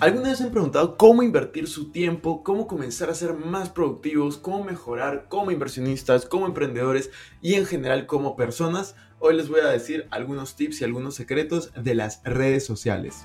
¿Alguna vez han preguntado cómo invertir su tiempo, cómo comenzar a ser más productivos, cómo mejorar como inversionistas, como emprendedores y en general como personas? Hoy les voy a decir algunos tips y algunos secretos de las redes sociales.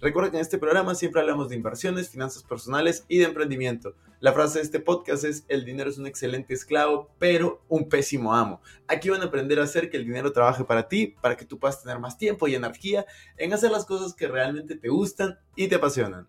Recuerda que en este programa siempre hablamos de inversiones, finanzas personales y de emprendimiento. La frase de este podcast es, el dinero es un excelente esclavo, pero un pésimo amo. Aquí van a aprender a hacer que el dinero trabaje para ti, para que tú puedas tener más tiempo y energía en hacer las cosas que realmente te gustan y te apasionan.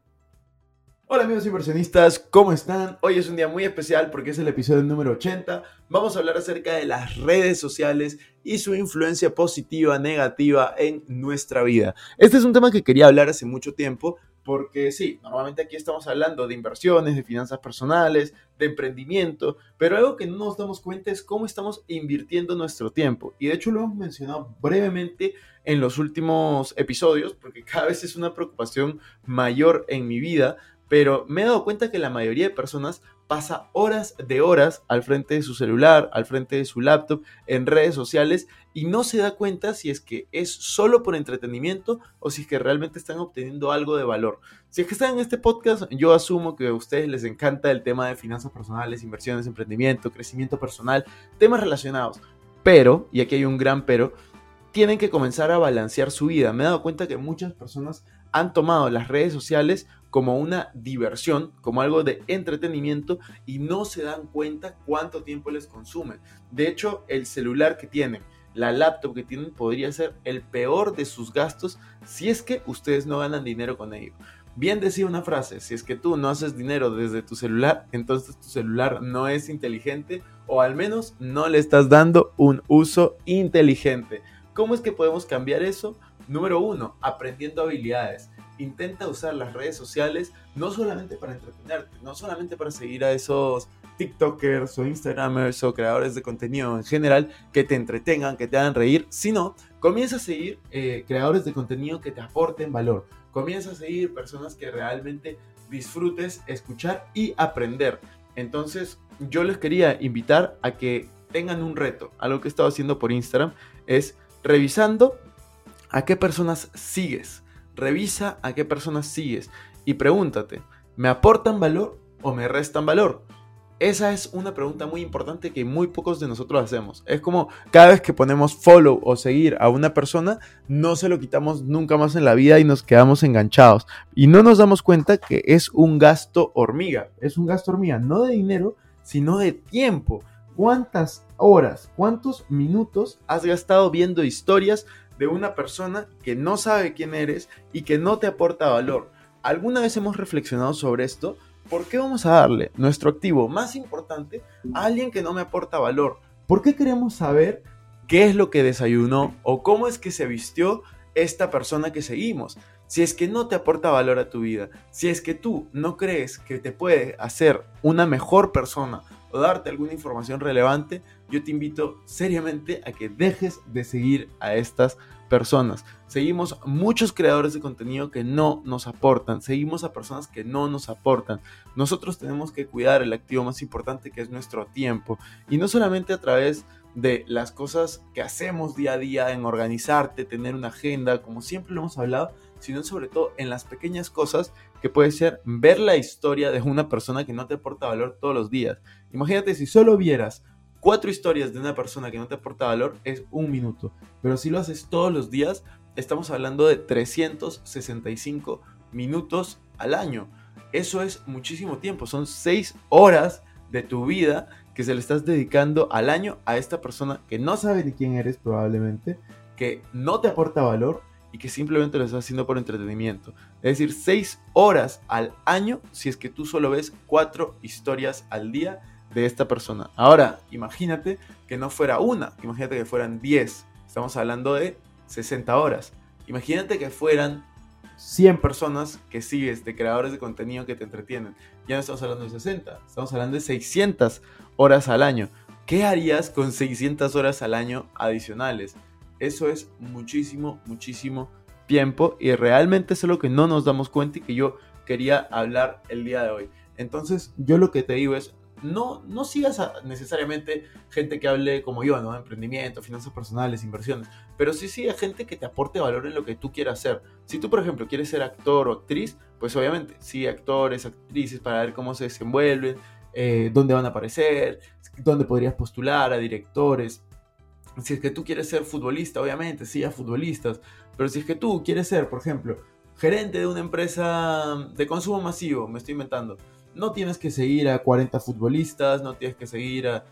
Hola amigos inversionistas, ¿cómo están? Hoy es un día muy especial porque es el episodio número 80. Vamos a hablar acerca de las redes sociales y su influencia positiva, negativa en nuestra vida. Este es un tema que quería hablar hace mucho tiempo porque sí, normalmente aquí estamos hablando de inversiones, de finanzas personales, de emprendimiento, pero algo que no nos damos cuenta es cómo estamos invirtiendo nuestro tiempo. Y de hecho lo hemos mencionado brevemente en los últimos episodios, porque cada vez es una preocupación mayor en mi vida, pero me he dado cuenta que la mayoría de personas pasa horas de horas al frente de su celular, al frente de su laptop, en redes sociales y no se da cuenta si es que es solo por entretenimiento o si es que realmente están obteniendo algo de valor. Si es que están en este podcast, yo asumo que a ustedes les encanta el tema de finanzas personales, inversiones, emprendimiento, crecimiento personal, temas relacionados. Pero, y aquí hay un gran pero, tienen que comenzar a balancear su vida. Me he dado cuenta que muchas personas han tomado las redes sociales como una diversión, como algo de entretenimiento y no se dan cuenta cuánto tiempo les consume. De hecho, el celular que tienen, la laptop que tienen podría ser el peor de sus gastos si es que ustedes no ganan dinero con ello. Bien decía una frase, si es que tú no haces dinero desde tu celular, entonces tu celular no es inteligente o al menos no le estás dando un uso inteligente. ¿Cómo es que podemos cambiar eso? Número uno, aprendiendo habilidades intenta usar las redes sociales no solamente para entretenerte, no solamente para seguir a esos TikTokers o Instagramers o creadores de contenido en general que te entretengan, que te hagan reír, sino comienza a seguir eh, creadores de contenido que te aporten valor. Comienza a seguir personas que realmente disfrutes escuchar y aprender. Entonces, yo les quería invitar a que tengan un reto. Algo que he estado haciendo por Instagram es revisando a qué personas sigues Revisa a qué personas sigues y pregúntate, ¿me aportan valor o me restan valor? Esa es una pregunta muy importante que muy pocos de nosotros hacemos. Es como cada vez que ponemos follow o seguir a una persona, no se lo quitamos nunca más en la vida y nos quedamos enganchados. Y no nos damos cuenta que es un gasto hormiga. Es un gasto hormiga, no de dinero, sino de tiempo. ¿Cuántas horas, cuántos minutos has gastado viendo historias de una persona que no sabe quién eres y que no te aporta valor. ¿Alguna vez hemos reflexionado sobre esto? ¿Por qué vamos a darle nuestro activo más importante a alguien que no me aporta valor? ¿Por qué queremos saber qué es lo que desayunó o cómo es que se vistió esta persona que seguimos? Si es que no te aporta valor a tu vida, si es que tú no crees que te puede hacer una mejor persona o darte alguna información relevante, yo te invito seriamente a que dejes de seguir a estas personas. Seguimos muchos creadores de contenido que no nos aportan, seguimos a personas que no nos aportan. Nosotros tenemos que cuidar el activo más importante que es nuestro tiempo y no solamente a través de las cosas que hacemos día a día en organizarte, tener una agenda, como siempre lo hemos hablado, sino sobre todo en las pequeñas cosas que puede ser ver la historia de una persona que no te aporta valor todos los días. Imagínate si solo vieras cuatro historias de una persona que no te aporta valor, es un minuto. Pero si lo haces todos los días, estamos hablando de 365 minutos al año. Eso es muchísimo tiempo, son 6 horas de tu vida que se le estás dedicando al año a esta persona que no sabe ni quién eres probablemente, que no te aporta valor y que simplemente lo estás haciendo por entretenimiento. Es decir, 6 horas al año si es que tú solo ves 4 historias al día de esta persona. Ahora, imagínate que no fuera una, imagínate que fueran 10. Estamos hablando de 60 horas. Imagínate que fueran 100 personas que sigues de creadores de contenido que te entretienen. Ya no estamos hablando de 60, estamos hablando de 600 horas al año. ¿Qué harías con 600 horas al año adicionales? Eso es muchísimo, muchísimo tiempo y realmente es lo que no nos damos cuenta y que yo quería hablar el día de hoy. Entonces, yo lo que te digo es, no, no sigas necesariamente gente que hable como yo, ¿no? Emprendimiento, finanzas personales, inversiones, pero sí siga gente que te aporte valor en lo que tú quieras hacer. Si tú, por ejemplo, quieres ser actor o actriz, pues obviamente sigue actores, actrices para ver cómo se desenvuelven, eh, dónde van a aparecer, dónde podrías postular a directores. Si es que tú quieres ser futbolista, obviamente, siga futbolistas, pero si es que tú quieres ser, por ejemplo, gerente de una empresa de consumo masivo, me estoy inventando, no tienes que seguir a 40 futbolistas, no tienes que seguir a,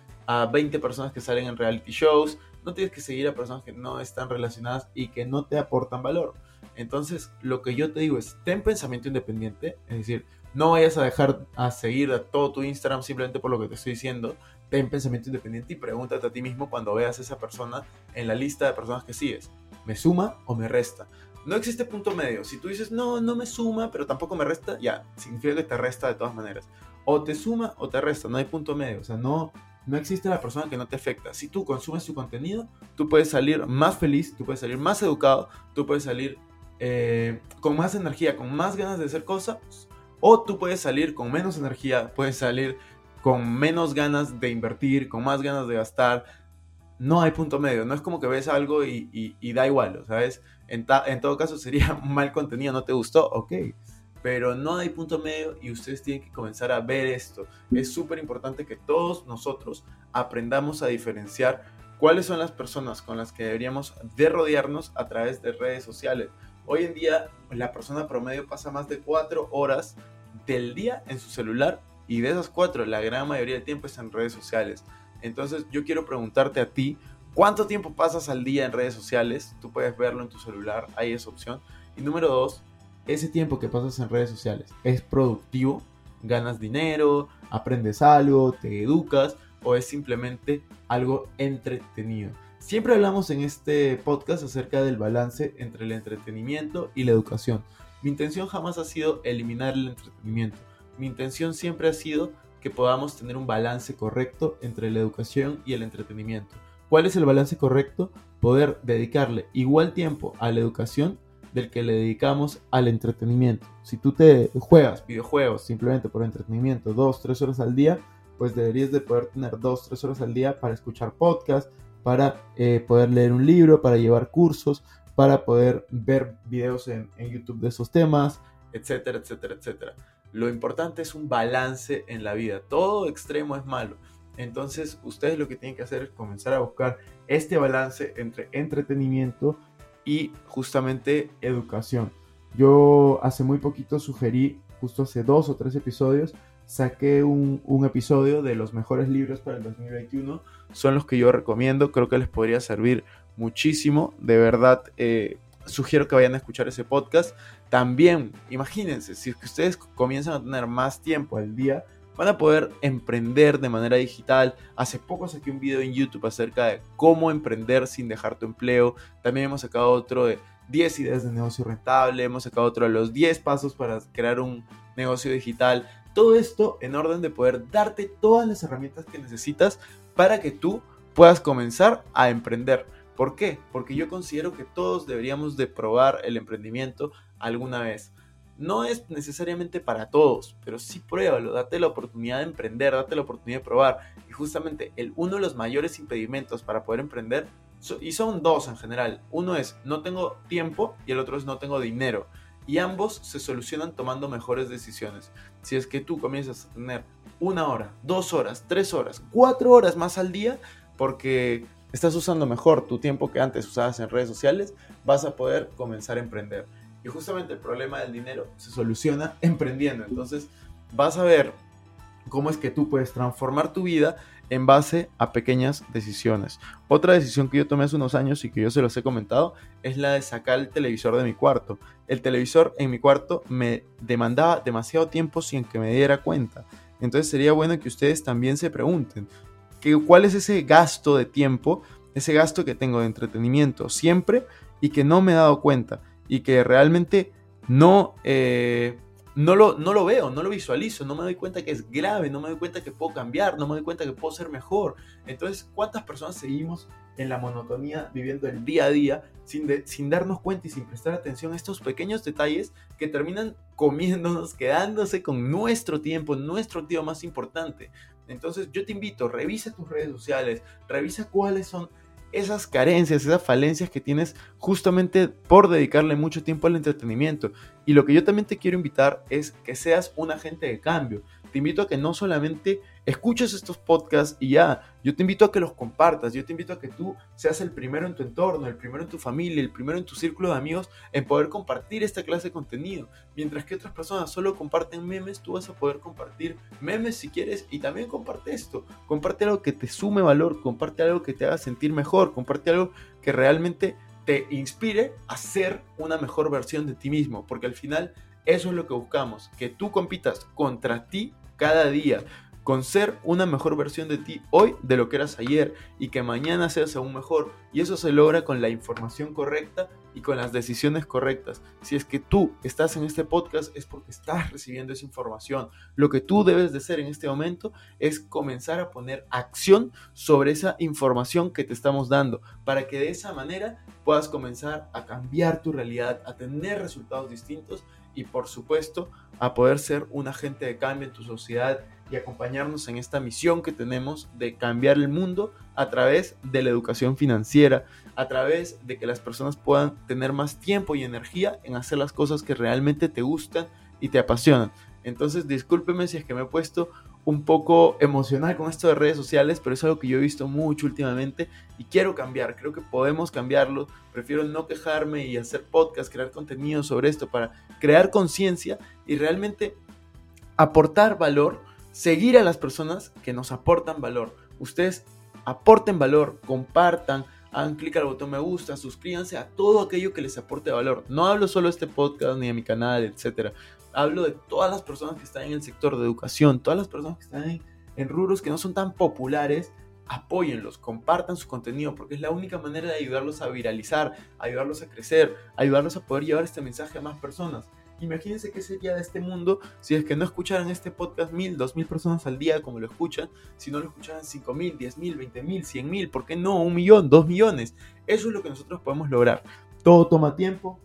20 personas que salen en reality shows, no tienes que seguir a personas que no están relacionadas y que no te aportan valor. Entonces, lo que yo te digo es, ten pensamiento independiente, es decir, no vayas a dejar a seguir a todo tu Instagram simplemente por lo que te estoy diciendo. Ten pensamiento independiente y pregúntate a ti mismo cuando veas a esa persona en la lista de personas que sigues. ¿Me suma o me resta? No existe punto medio. Si tú dices, no, no me suma, pero tampoco me resta, ya, significa que te resta de todas maneras. O te suma o te resta, no hay punto medio. O sea, no, no existe la persona que no te afecta. Si tú consumes su contenido, tú puedes salir más feliz, tú puedes salir más educado, tú puedes salir eh, con más energía, con más ganas de hacer cosas, o tú puedes salir con menos energía, puedes salir con menos ganas de invertir, con más ganas de gastar. No hay punto medio, no es como que ves algo y, da igual, ¿sabes? En, en todo caso sería mal contenido, no te gustó, ok. Pero no hay punto medio y ustedes tienen que comenzar a ver esto. Es súper importante que todos nosotros aprendamos a diferenciar cuáles son las personas con las que deberíamos de rodearnos a través de redes sociales. Hoy en día la persona promedio pasa más de cuatro horas del día en su celular y de esas cuatro la gran mayoría del tiempo está en redes sociales. Entonces yo quiero preguntarte a ti, ¿Cuánto tiempo pasas al día en redes sociales? Tú puedes verlo en tu celular, hay esa opción. Y número dos, ese tiempo que pasas en redes sociales, ¿es productivo? ¿Ganas dinero? ¿Aprendes algo? ¿Te educas? ¿O es simplemente algo entretenido? Siempre hablamos en este podcast acerca del balance entre el entretenimiento y la educación. Mi intención jamás ha sido eliminar el entretenimiento. Mi intención siempre ha sido que podamos tener un balance correcto entre la educación y el entretenimiento. ¿Cuál es el balance correcto? Poder dedicarle igual tiempo a la educación del que le dedicamos al entretenimiento. Si tú te juegas videojuegos simplemente por entretenimiento dos, tres horas al día, pues deberías de poder tener dos, tres horas al día para escuchar podcast, para eh, poder leer un libro, para llevar cursos, para poder ver videos en, en YouTube de esos temas, etcétera, etcétera, etcétera. Lo importante es un balance en la vida. Todo extremo es malo. Entonces, ustedes lo que tienen que hacer es comenzar a buscar este balance entre entretenimiento y justamente educación. Yo hace muy poquito sugerí, justo hace dos o tres episodios, saqué un, episodio de los mejores libros para el 2021. Son los que yo recomiendo, creo que les podría servir muchísimo. De verdad, eh, sugiero que vayan a escuchar ese podcast. También, imagínense, si ustedes comienzan a tener más tiempo al día, van a poder emprender de manera digital. Hace poco saqué un video en YouTube acerca de cómo emprender sin dejar tu empleo. También hemos sacado otro de 10 ideas de negocio rentable. Hemos sacado otro de los 10 pasos para crear un negocio digital. Todo esto en orden de poder darte todas las herramientas que necesitas para que tú puedas comenzar a emprender. ¿Por qué? Porque yo considero que todos deberíamos de probar el emprendimiento alguna vez no es necesariamente para todos, pero sí pruébalo, date la oportunidad de emprender, date la oportunidad de probar. Y justamente el, uno de los mayores impedimentos para poder emprender, y son dos en general, uno es no tengo tiempo y el otro es no tengo dinero. Y ambos se solucionan tomando mejores decisiones. Si es que tú comienzas a tener una hora, dos horas, tres horas, cuatro horas más al día, porque estás usando mejor tu tiempo que antes usabas en redes sociales, vas a poder comenzar a emprender. Y justamente el problema del dinero se soluciona emprendiendo. Entonces vas a ver cómo es que tú puedes transformar tu vida en base a pequeñas decisiones. Otra decisión que yo tomé hace unos años y que yo se los he comentado es la de sacar el televisor de mi cuarto. El televisor en mi cuarto me demandaba demasiado tiempo sin que me diera cuenta. Entonces sería bueno que ustedes también se pregunten, ¿cuál es ese gasto de tiempo, ese gasto que tengo de entretenimiento siempre y que no me he dado cuenta y que realmente no... Eh, no lo, no lo veo, no lo visualizo, no me doy cuenta que es grave, no me doy cuenta que puedo cambiar, no me doy cuenta que puedo ser mejor. Entonces, ¿cuántas personas seguimos en la monotonía, viviendo el día a día, sin, sin darnos cuenta y sin prestar atención a estos pequeños detalles que terminan comiéndonos, quedándose con nuestro tiempo, nuestro tiempo más importante? Entonces, yo te invito, revisa tus redes sociales, revisa cuáles son esas carencias, esas falencias que tienes justamente por dedicarle mucho tiempo al entretenimiento. Y lo que yo también te quiero invitar es que seas un agente de cambio. Te invito a que no solamente escuches estos podcasts y ya, yo te invito a que los compartas, yo te invito a que tú seas el primero en tu entorno, el primero en tu familia, el primero en tu círculo de amigos en poder compartir esta clase de contenido. Mientras que otras personas solo comparten memes, tú vas a poder compartir memes si quieres y también comparte esto. Comparte algo que te sume valor, comparte algo que te haga sentir mejor, comparte algo que realmente te inspire a ser una mejor versión de ti mismo, porque al final eso es lo que buscamos, que tú compitas contra ti cada día con ser una mejor versión de ti hoy de lo que eras ayer y que mañana seas aún mejor. Y eso se logra con la información correcta y con las decisiones correctas. Si es que tú estás en este podcast es porque estás recibiendo esa información. Lo que tú debes de hacer en este momento es comenzar a poner acción sobre esa información que te estamos dando para que de esa manera puedas comenzar a cambiar tu realidad, a tener resultados distintos y por supuesto a poder ser un agente de cambio en tu sociedad y acompañarnos en esta misión que tenemos de cambiar el mundo a través de la educación financiera, a través de que las personas puedan tener más tiempo y energía en hacer las cosas que realmente te gustan y te apasionan. Entonces, discúlpeme si es que me he puesto un poco emocional con esto de redes sociales, pero es algo que yo he visto mucho últimamente y quiero cambiar, creo que podemos cambiarlo, prefiero no quejarme y hacer podcast, crear contenido sobre esto para crear conciencia y realmente aportar valor, seguir a las personas que nos aportan valor. Ustedes aporten valor, compartan, hagan clic al botón me gusta, suscríbanse a todo aquello que les aporte valor. No hablo solo de este podcast ni de mi canal, etcétera hablo de todas las personas que están en el sector de educación, todas las personas que están en, en que no son tan populares, apóyenlos, compartan su contenido, porque es la única manera de ayudarlos a viralizar, ayudarlos a crecer, ayudarlos a poder llevar este mensaje a más personas. Imagínense qué sería de este mundo si es que no escucharan este podcast mil, dos mil personas al día como lo escuchan, si no lo escucharan cinco mil, diez mil, veinte mil, cien mil, ¿por qué no? Un millón, dos millones. Eso es lo que nosotros podemos lograr. Todo toma tiempo,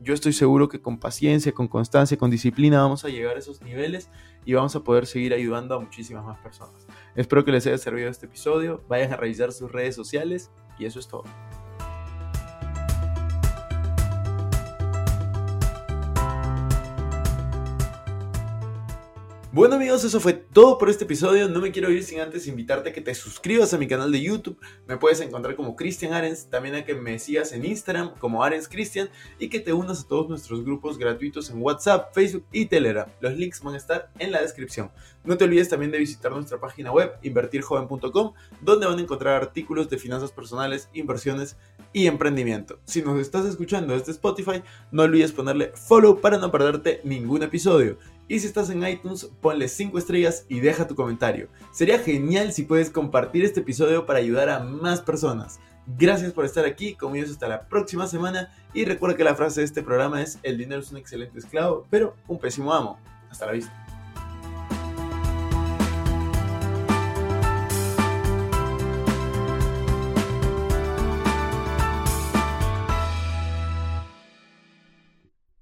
yo estoy seguro que con paciencia, con constancia, con disciplina vamos a llegar a esos niveles y vamos a poder seguir ayudando a muchísimas más personas. Espero que les haya servido este episodio, vayan a revisar sus redes sociales y eso es todo. Bueno amigos, eso fue todo por este episodio. No me quiero ir sin antes invitarte a que te suscribas a mi canal de YouTube. Me puedes encontrar como Cristian Arens, también a que me sigas en Instagram como Arens Cristian y que te unas a todos nuestros grupos gratuitos en WhatsApp, Facebook y Telegram. Los links van a estar en la descripción. No te olvides también de visitar nuestra página web invertirjoven.com, donde van a encontrar artículos de finanzas personales, inversiones y emprendimiento. Si nos estás escuchando desde Spotify, no olvides ponerle follow para no perderte ningún episodio. Y si estás en iTunes, ponle 5 estrellas y deja tu comentario. Sería genial si puedes compartir este episodio para ayudar a más personas. Gracias por estar aquí, conmigo hasta la próxima semana y recuerda que la frase de este programa es el dinero es un excelente esclavo, pero un pésimo amo. Hasta la vista.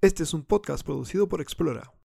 Este es un podcast producido por Explora.